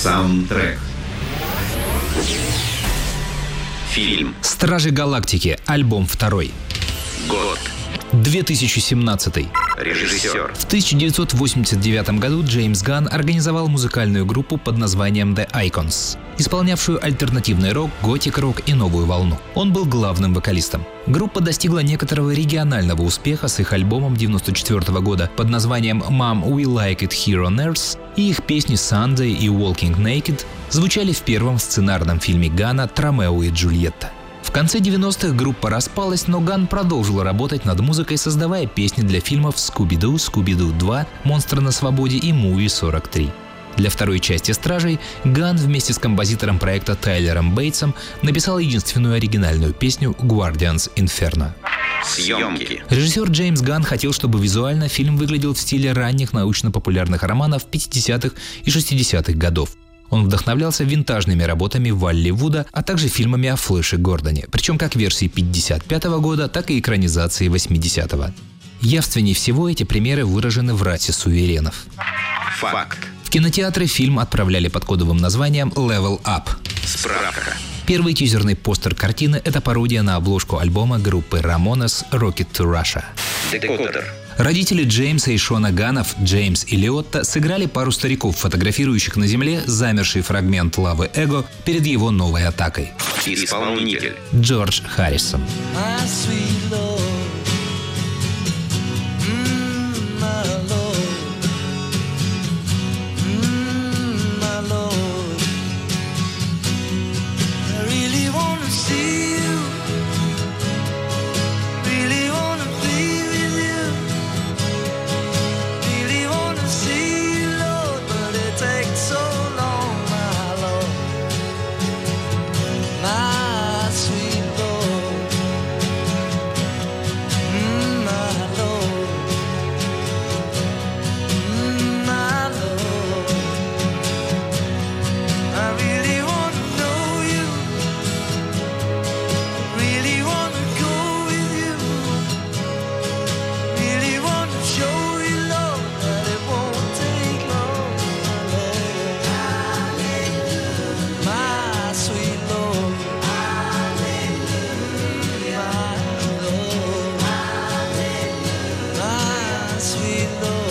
Саундтрек. Фильм. Стражи Галактики. Альбом второй. Год. 2017. Режиссер. В 1989 году Джеймс Ганн организовал музыкальную группу под названием The Icons, исполнявшую альтернативный рок, готик-рок и новую волну. Он был главным вокалистом. Группа достигла некоторого регионального успеха с их альбомом 1994 года под названием Mom We Like It Here on Earth, и их песни Sunday и Walking Naked звучали в первом сценарном фильме Гана «Тромео и Джульетта». В конце 90-х группа распалась, но Ган продолжил работать над музыкой, создавая песни для фильмов «Скуби-Ду», «Скуби-Ду 2», «Монстры на свободе» и «Муви 43». Для второй части «Стражей» Ган вместе с композитором проекта Тайлером Бейтсом написал единственную оригинальную песню «Guardians Inferno». Съемки. Режиссер Джеймс Ган хотел, чтобы визуально фильм выглядел в стиле ранних научно-популярных романов 50-х и 60-х годов. Он вдохновлялся винтажными работами Валли Вуда, а также фильмами о Флэше Гордоне, причем как версии 55 года, так и экранизации 80-го. Явственнее всего эти примеры выражены в расе суверенов. Факт. В кинотеатры фильм отправляли под кодовым названием Level Up. Справка. Первый тизерный постер картины – это пародия на обложку альбома группы Ramones «Rocket to Russia». Декодер. Родители Джеймса и Шона Ганов, Джеймс и Лиотта, сыграли пару стариков, фотографирующих на земле замерший фрагмент лавы Эго перед его новой атакой. Исполнитель. Джордж Харрисон. below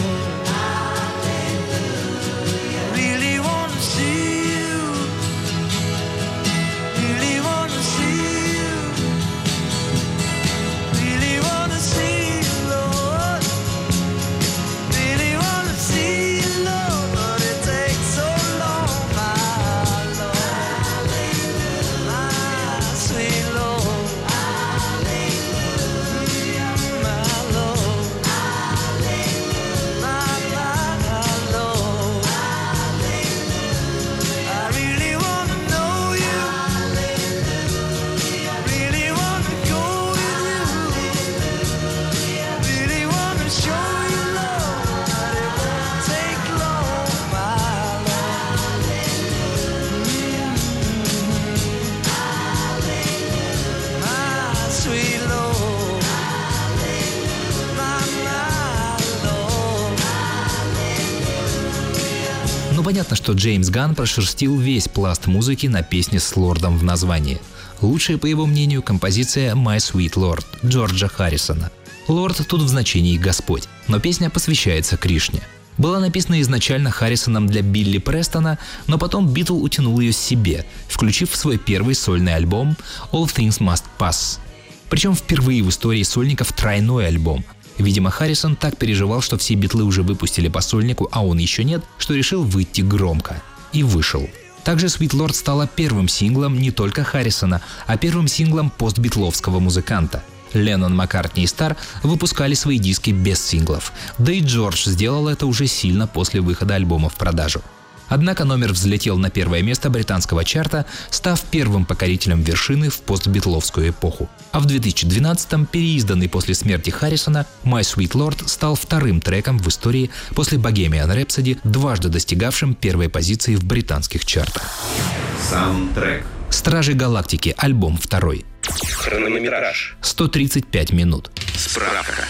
понятно, что Джеймс Ган прошерстил весь пласт музыки на песне с лордом в названии. Лучшая, по его мнению, композиция «My Sweet Lord» Джорджа Харрисона. Лорд тут в значении «Господь», но песня посвящается Кришне. Была написана изначально Харрисоном для Билли Престона, но потом Битл утянул ее себе, включив в свой первый сольный альбом «All Things Must Pass». Причем впервые в истории сольников тройной альбом. Видимо, Харрисон так переживал, что все битлы уже выпустили по сольнику, а он еще нет, что решил выйти громко. И вышел. Также Sweet Lord стала первым синглом не только Харрисона, а первым синглом постбитловского музыканта. Леннон, Маккартни и Стар выпускали свои диски без синглов, да и Джордж сделал это уже сильно после выхода альбома в продажу. Однако номер взлетел на первое место британского чарта, став первым покорителем вершины в постбитловскую эпоху. А в 2012-м, переизданный после смерти Харрисона, My Sweet Lord стал вторым треком в истории после Bohemian Rhapsody, дважды достигавшим первой позиции в британских чартах. Саундтрек. «Стражи Галактики», альбом второй. Хронометраж. 135 минут. Справка.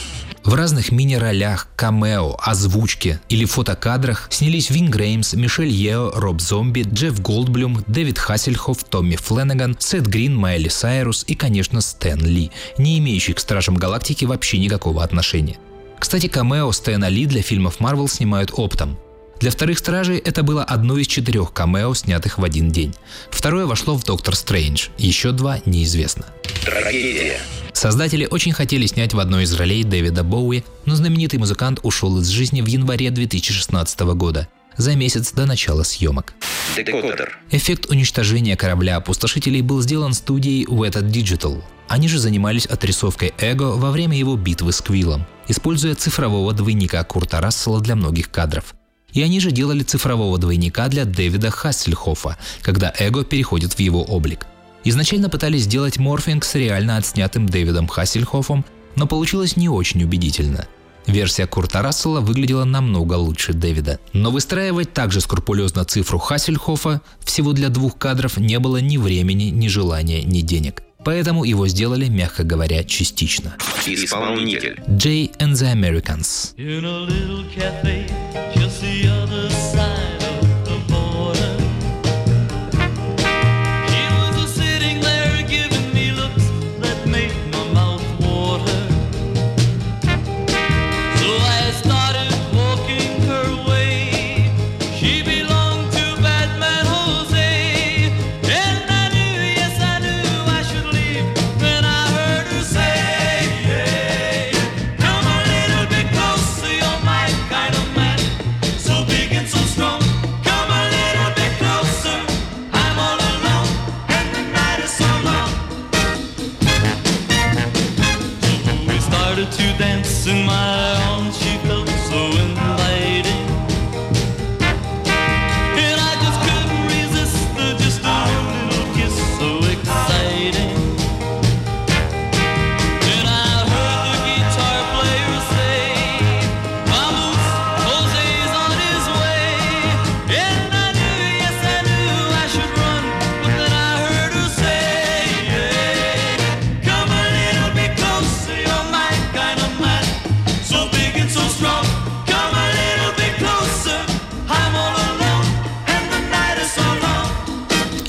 В разных мини-ролях, камео, озвучке или фотокадрах снялись Вин Греймс, Мишель Ео, Роб Зомби, Джефф Голдблюм, Дэвид Хассельхоф, Томми Фленнеган, Сет Грин, Майли Сайрус и, конечно, Стэн Ли, не имеющий к Стражам Галактики вообще никакого отношения. Кстати, камео Стэна Ли для фильмов Марвел снимают оптом. Для вторых стражей это было одно из четырех камео, снятых в один день. Второе вошло в Доктор Стрэндж, еще два неизвестно. Трагедия. Создатели очень хотели снять в одной из ролей Дэвида Боуи, но знаменитый музыкант ушел из жизни в январе 2016 года, за месяц до начала съемок. Декодер. Эффект уничтожения корабля опустошителей был сделан студией Weta Digital. Они же занимались отрисовкой Эго во время его битвы с Квиллом, используя цифрового двойника Курта Рассела для многих кадров. И они же делали цифрового двойника для Дэвида Хассельхофа, когда Эго переходит в его облик. Изначально пытались сделать морфинг с реально отснятым Дэвидом Хассельхофом, но получилось не очень убедительно. Версия Курта Рассела выглядела намного лучше Дэвида. Но выстраивать также скрупулезно цифру Хассельхофа всего для двух кадров не было ни времени, ни желания, ни денег. Поэтому его сделали, мягко говоря, частично. Исполнитель. Jay and the Americans. Started to dance in my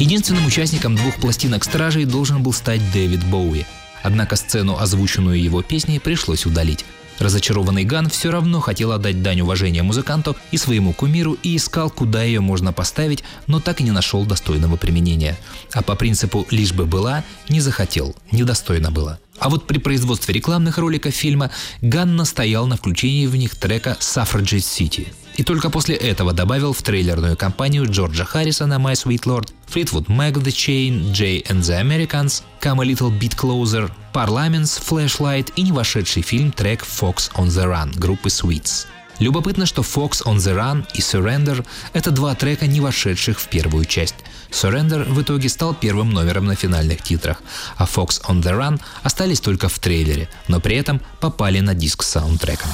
Единственным участником двух пластинок «Стражей» должен был стать Дэвид Боуи. Однако сцену, озвученную его песней, пришлось удалить. Разочарованный Ган все равно хотел отдать дань уважения музыканту и своему кумиру и искал, куда ее можно поставить, но так и не нашел достойного применения. А по принципу «лишь бы была» не захотел, недостойно было. А вот при производстве рекламных роликов фильма Ган настоял на включении в них трека «Suffragette City». И только после этого добавил в трейлерную кампанию Джорджа Харрисона «My Sweet Lord», Fleetwood Mac The Chain, Jay and the Americans, Come a Little Bit Closer, Parliaments, Flashlight и не вошедший фильм трек Fox on the Run группы Sweets. Любопытно, что Fox on the Run и Surrender – это два трека, не вошедших в первую часть. Surrender в итоге стал первым номером на финальных титрах, а Fox on the Run остались только в трейлере, но при этом попали на диск с саундтреком.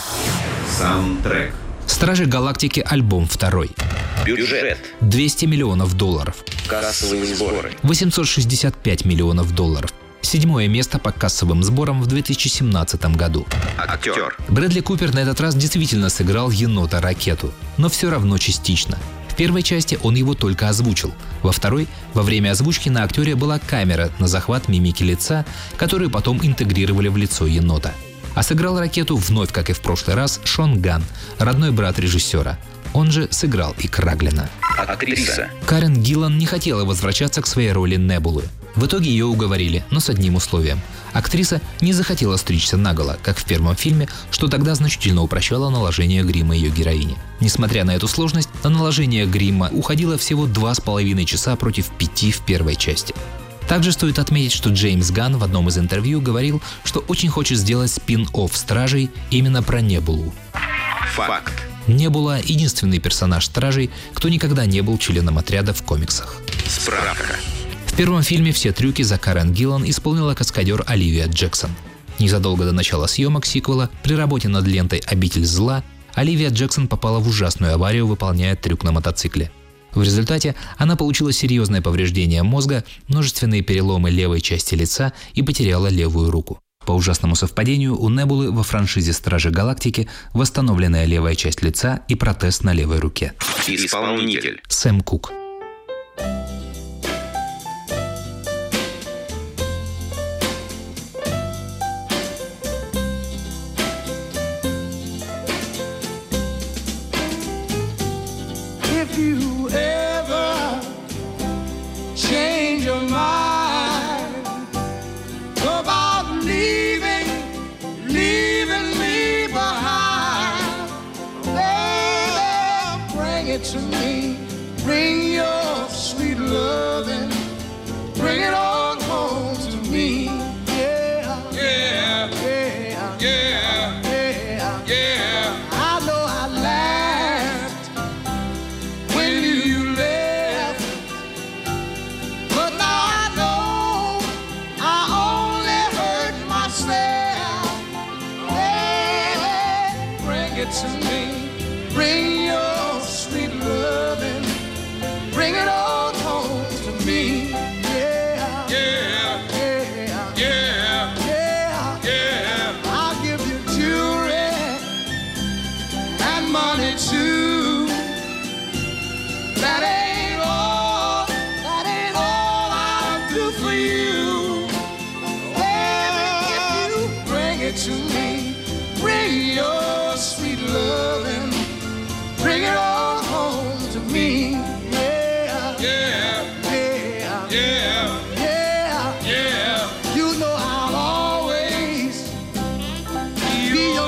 Саундтрек. Стражи Галактики альбом второй. Бюджет. 200 миллионов долларов. Кассовые сборы. 865 миллионов долларов. Седьмое место по кассовым сборам в 2017 году. Актер. Брэдли Купер на этот раз действительно сыграл енота-ракету, но все равно частично. В первой части он его только озвучил. Во второй, во время озвучки на актере была камера на захват мимики лица, которую потом интегрировали в лицо енота. А сыграл ракету вновь, как и в прошлый раз, Шон Ган, родной брат режиссера. Он же сыграл и Краглина. Актриса. Карен Гиллан не хотела возвращаться к своей роли Небулы. В итоге ее уговорили, но с одним условием. Актриса не захотела стричься наголо, как в первом фильме, что тогда значительно упрощало наложение грима ее героине. Несмотря на эту сложность, на наложение грима уходило всего два с половиной часа против пяти в первой части. Также стоит отметить, что Джеймс Ганн в одном из интервью говорил, что очень хочет сделать спин-офф «Стражей» именно про Небулу. Факт. Небула – единственный персонаж «Стражей», кто никогда не был членом отряда в комиксах. Справка. В первом фильме все трюки за Карен Гиллан исполнила каскадер Оливия Джексон. Незадолго до начала съемок сиквела, при работе над лентой «Обитель зла», Оливия Джексон попала в ужасную аварию, выполняя трюк на мотоцикле. В результате она получила серьезное повреждение мозга, множественные переломы левой части лица и потеряла левую руку. По ужасному совпадению, у Небулы во франшизе «Стражи Галактики» восстановленная левая часть лица и протез на левой руке. Исполнитель. Сэм Кук.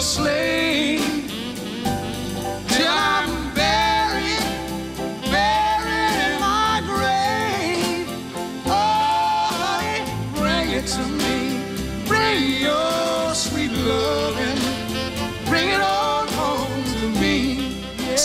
Oh.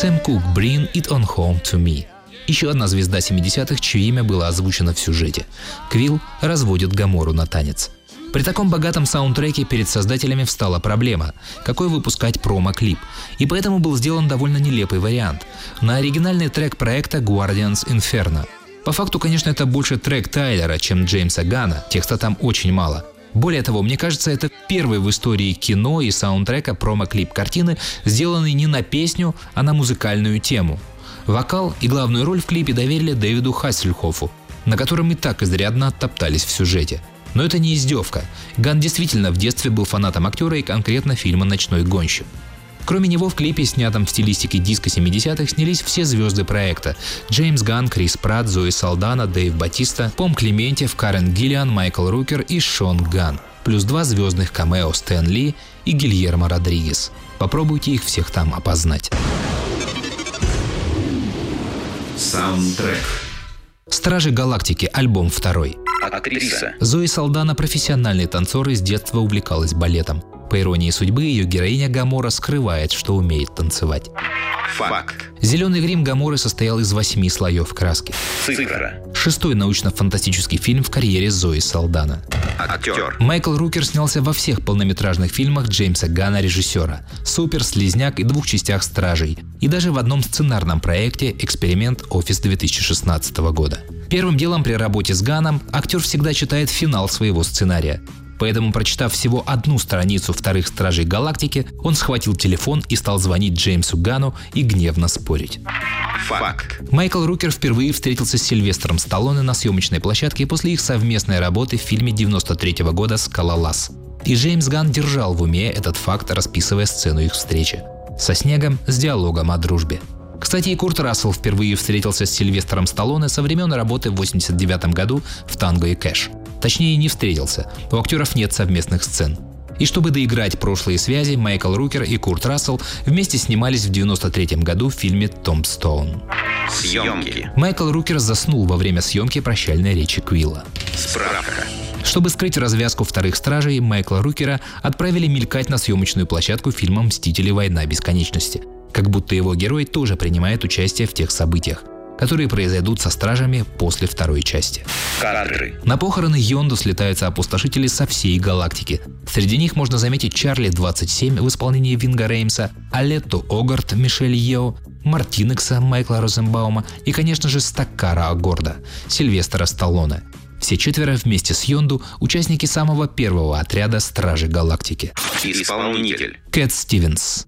Сэм Кук «Bring It On Home To Me». Еще одна звезда 70-х, чье имя было озвучено в сюжете. Квилл разводит Гамору на танец. При таком богатом саундтреке перед создателями встала проблема – какой выпускать промо-клип. И поэтому был сделан довольно нелепый вариант. На оригинальный трек проекта Guardians Inferno. По факту, конечно, это больше трек Тайлера, чем Джеймса Гана, текста там очень мало. Более того, мне кажется, это первый в истории кино и саундтрека промо-клип картины, сделанный не на песню, а на музыкальную тему. Вокал и главную роль в клипе доверили Дэвиду Хассельхофу, на котором и так изрядно оттоптались в сюжете. Но это не издевка. Ган действительно в детстве был фанатом актера и конкретно фильма «Ночной гонщик». Кроме него в клипе, снятом в стилистике диско 70-х, снялись все звезды проекта. Джеймс Ган, Крис Пратт, Зои Салдана, Дэйв Батиста, Пом Клементьев, Карен Гиллиан, Майкл Рукер и Шон Ган. Плюс два звездных камео Стэн Ли и Гильермо Родригес. Попробуйте их всех там опознать. Саундтрек. «Стражи Галактики», альбом второй. Актриса. Зои Салдана – профессиональный танцор и с детства увлекалась балетом. По иронии судьбы, ее героиня Гамора скрывает, что умеет танцевать. Факт. «Зеленый грим» Гаморы состоял из восьми слоев краски. Цифра. Шестой научно-фантастический фильм в карьере Зои Салдана. Актер. Майкл Рукер снялся во всех полнометражных фильмах Джеймса Гана режиссера «Супер», «Слизняк» и двух частях «Стражей», и даже в одном сценарном проекте «Эксперимент Офис» 2016 года. Первым делом при работе с Ганом актер всегда читает финал своего сценария. Поэтому, прочитав всего одну страницу вторых Стражей Галактики, он схватил телефон и стал звонить Джеймсу Гану и гневно спорить. Факт. Майкл Рукер впервые встретился с Сильвестром Сталлоне на съемочной площадке после их совместной работы в фильме 93 года «Скалолаз». И Джеймс Ган держал в уме этот факт, расписывая сцену их встречи. Со снегом, с диалогом о дружбе. Кстати, и Курт Рассел впервые встретился с Сильвестром Сталлоне со времен работы в 89 году в «Танго и Кэш». Точнее, не встретился. У актеров нет совместных сцен. И чтобы доиграть прошлые связи, Майкл Рукер и Курт Рассел вместе снимались в 93 году в фильме «Tombstone». Съемки. Майкл Рукер заснул во время съемки прощальной речи Квилла. Справка. Чтобы скрыть развязку вторых стражей, Майкла Рукера отправили мелькать на съемочную площадку фильма «Мстители. Война бесконечности». Как будто его герой тоже принимает участие в тех событиях, которые произойдут со стражами после второй части. Кадры. На похороны Йонду слетаются опустошители со всей галактики. Среди них можно заметить Чарли 27 в исполнении Винга Реймса, Алетту Огарт Мишель Йео, Мартинекса Майкла Розенбаума и, конечно же, Стаккара Агорда Сильвестра Сталлоне. Все четверо вместе с Йонду – участники самого первого отряда Стражи Галактики. Исполнитель. Кэт Стивенс.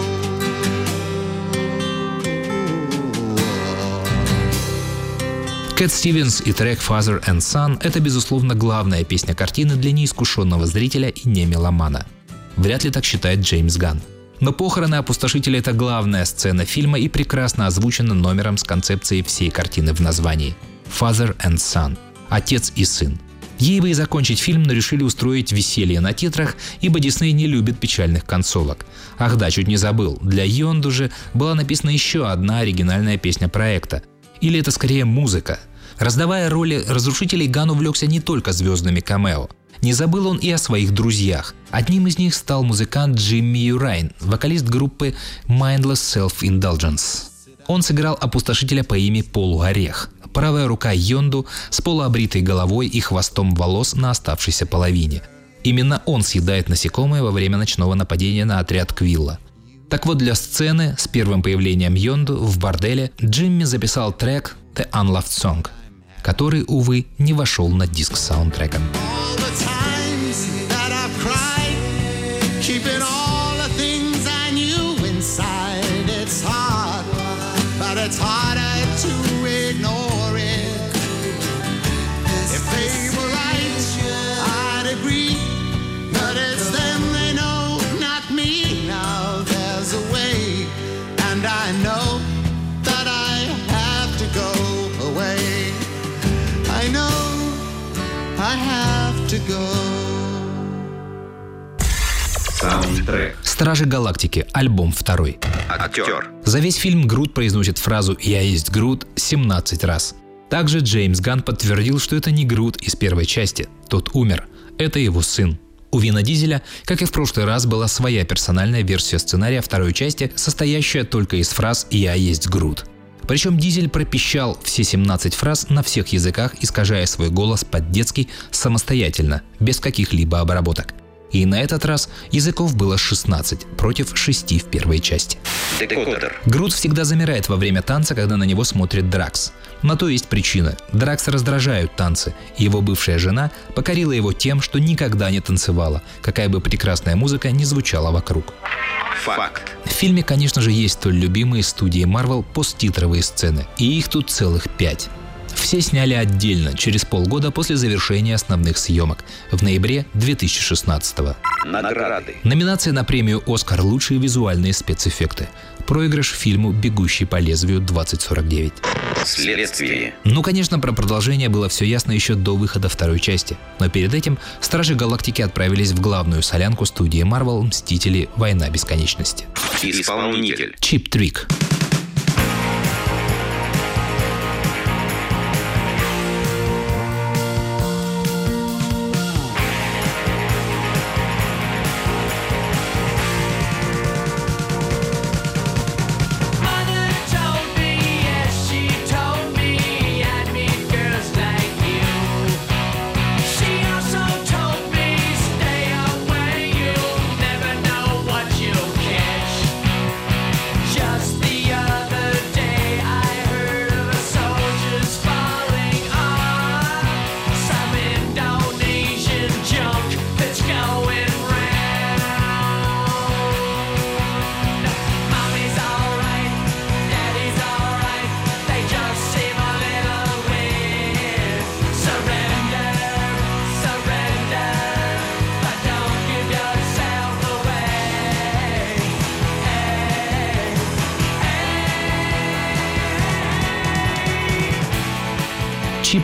Кэт Стивенс и трек Father and Son – это, безусловно, главная песня картины для неискушенного зрителя и не меломана. Вряд ли так считает Джеймс Ганн. Но «Похороны опустошителя» — это главная сцена фильма и прекрасно озвучена номером с концепцией всей картины в названии «Father and Son» — «Отец и сын». Ей бы и закончить фильм, но решили устроить веселье на титрах, ибо Дисней не любит печальных концовок. Ах да, чуть не забыл, для Йонду же была написана еще одна оригинальная песня проекта. Или это скорее музыка. Раздавая роли разрушителей, Ган увлекся не только звездными камео. Не забыл он и о своих друзьях. Одним из них стал музыкант Джимми Юрайн, вокалист группы Mindless Self-Indulgence. Он сыграл опустошителя по имени Полуорех. Правая рука Йонду с полуобритой головой и хвостом волос на оставшейся половине. Именно он съедает насекомые во время ночного нападения на отряд Квилла. Так вот, для сцены с первым появлением Йонду в борделе Джимми записал трек «The Unloved Song», который, увы, не вошел на диск с саундтреком. All the Саундтрек. «Стражи Галактики», альбом второй. Актер. За весь фильм Грут произносит фразу «Я есть Грут» 17 раз. Также Джеймс Ганн подтвердил, что это не Грут из первой части. Тот умер. Это его сын. У Вина Дизеля, как и в прошлый раз, была своя персональная версия сценария второй части, состоящая только из фраз «Я есть Грут». Причем Дизель пропищал все 17 фраз на всех языках, искажая свой голос под детский самостоятельно, без каких-либо обработок. И на этот раз языков было 16 против 6 в первой части. Декодер. Грут всегда замирает во время танца, когда на него смотрит Дракс. На то есть причина. Дракса раздражают танцы, его бывшая жена покорила его тем, что никогда не танцевала, какая бы прекрасная музыка не звучала вокруг. Факт. В фильме, конечно же, есть столь любимые студии Marvel посттитровые сцены, и их тут целых пять. Все сняли отдельно, через полгода после завершения основных съемок, в ноябре 2016 -го. Награды. Номинация на премию «Оскар» лучшие визуальные спецэффекты. Проигрыш фильму «Бегущий по лезвию 2049». Следствие. Ну, конечно, про продолжение было все ясно еще до выхода второй части. Но перед этим Стражи Галактики отправились в главную солянку студии Marvel «Мстители. Война бесконечности». Исполнитель. Чип Трик.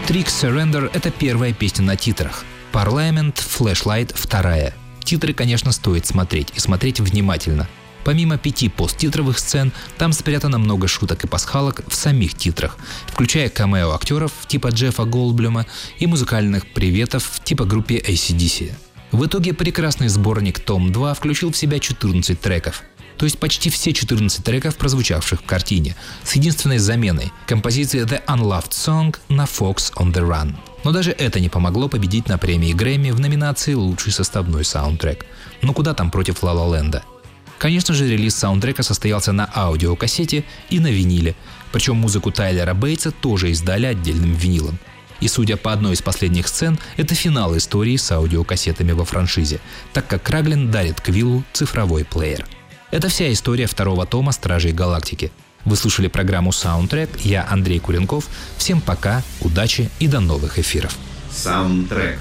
Trick Surrender — это первая песня на титрах. Parliament Flashlight — вторая. Титры, конечно, стоит смотреть, и смотреть внимательно. Помимо пяти посттитровых сцен, там спрятано много шуток и пасхалок в самих титрах, включая камео актеров типа Джеффа Голдблюма и музыкальных приветов типа группе ACDC. В итоге прекрасный сборник Том 2 включил в себя 14 треков. То есть почти все 14 треков, прозвучавших в картине, с единственной заменой – композиции The Unloved Song на Fox on the Run. Но даже это не помогло победить на премии Грэмми в номинации «Лучший составной саундтрек». Но куда там против La La Land? Конечно же, релиз саундтрека состоялся на аудиокассете и на виниле, причем музыку Тайлера Бейтса тоже издали отдельным винилом. И судя по одной из последних сцен, это финал истории с аудиокассетами во франшизе, так как Краглин дарит Квиллу цифровой плеер. Это вся история второго тома «Стражей Галактики». Вы слушали программу «Саундтрек», я Андрей Куренков. Всем пока, удачи и до новых эфиров. Саундтрек.